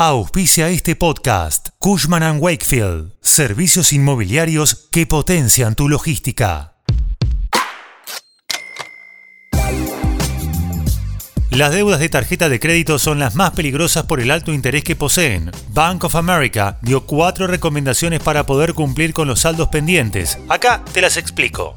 Auspicia este podcast Cushman ⁇ Wakefield, servicios inmobiliarios que potencian tu logística. Las deudas de tarjeta de crédito son las más peligrosas por el alto interés que poseen. Bank of America dio cuatro recomendaciones para poder cumplir con los saldos pendientes. Acá te las explico.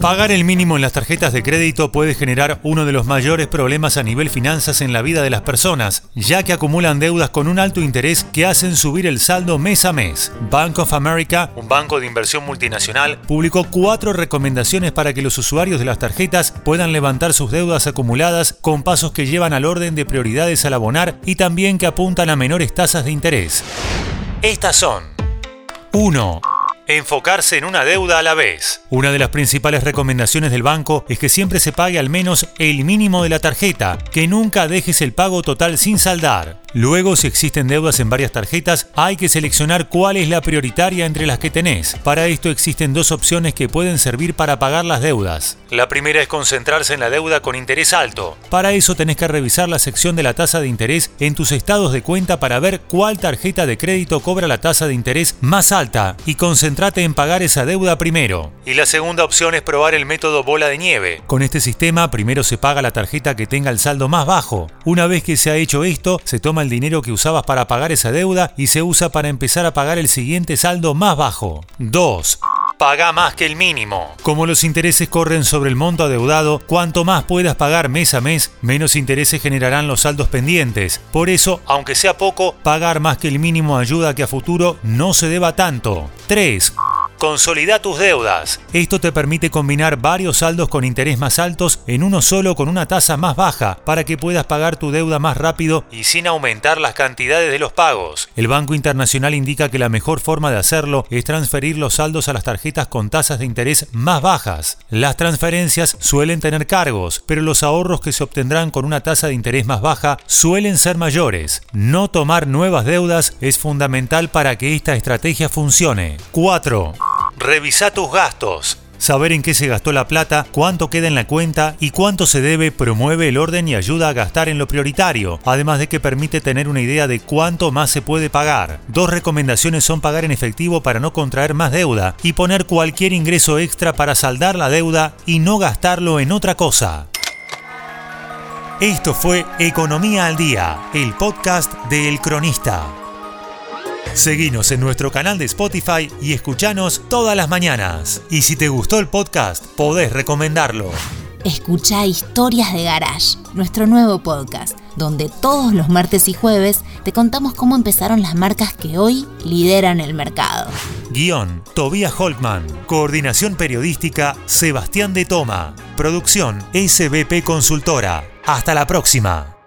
Pagar el mínimo en las tarjetas de crédito puede generar uno de los mayores problemas a nivel finanzas en la vida de las personas, ya que acumulan deudas con un alto interés que hacen subir el saldo mes a mes. Bank of America, un banco de inversión multinacional, publicó cuatro recomendaciones para que los usuarios de las tarjetas puedan levantar sus deudas acumuladas con pasos que llevan al orden de prioridades al abonar y también que apuntan a menores tasas de interés. Estas son 1 enfocarse en una deuda a la vez. Una de las principales recomendaciones del banco es que siempre se pague al menos el mínimo de la tarjeta, que nunca dejes el pago total sin saldar. Luego, si existen deudas en varias tarjetas, hay que seleccionar cuál es la prioritaria entre las que tenés. Para esto existen dos opciones que pueden servir para pagar las deudas. La primera es concentrarse en la deuda con interés alto. Para eso tenés que revisar la sección de la tasa de interés en tus estados de cuenta para ver cuál tarjeta de crédito cobra la tasa de interés más alta y concentrate en pagar esa deuda primero. Y la segunda opción es probar el método bola de nieve. Con este sistema, primero se paga la tarjeta que tenga el saldo más bajo. Una vez que se ha hecho esto, se el dinero que usabas para pagar esa deuda y se usa para empezar a pagar el siguiente saldo más bajo. 2 paga más que el mínimo. Como los intereses corren sobre el monto adeudado, cuanto más puedas pagar mes a mes, menos intereses generarán los saldos pendientes. Por eso, aunque sea poco, pagar más que el mínimo ayuda a que a futuro no se deba tanto. 3. Consolida tus deudas. Esto te permite combinar varios saldos con interés más altos en uno solo con una tasa más baja para que puedas pagar tu deuda más rápido y sin aumentar las cantidades de los pagos. El Banco Internacional indica que la mejor forma de hacerlo es transferir los saldos a las tarjetas con tasas de interés más bajas. Las transferencias suelen tener cargos, pero los ahorros que se obtendrán con una tasa de interés más baja suelen ser mayores. No tomar nuevas deudas es fundamental para que esta estrategia funcione. 4. Revisa tus gastos. Saber en qué se gastó la plata, cuánto queda en la cuenta y cuánto se debe promueve el orden y ayuda a gastar en lo prioritario, además de que permite tener una idea de cuánto más se puede pagar. Dos recomendaciones son pagar en efectivo para no contraer más deuda y poner cualquier ingreso extra para saldar la deuda y no gastarlo en otra cosa. Esto fue Economía al Día, el podcast de El Cronista. Seguinos en nuestro canal de Spotify y escuchanos todas las mañanas. Y si te gustó el podcast, podés recomendarlo. Escucha Historias de Garage, nuestro nuevo podcast, donde todos los martes y jueves te contamos cómo empezaron las marcas que hoy lideran el mercado. Guión, Tobías Holtman. Coordinación periodística, Sebastián de Toma. Producción, SBP Consultora. Hasta la próxima.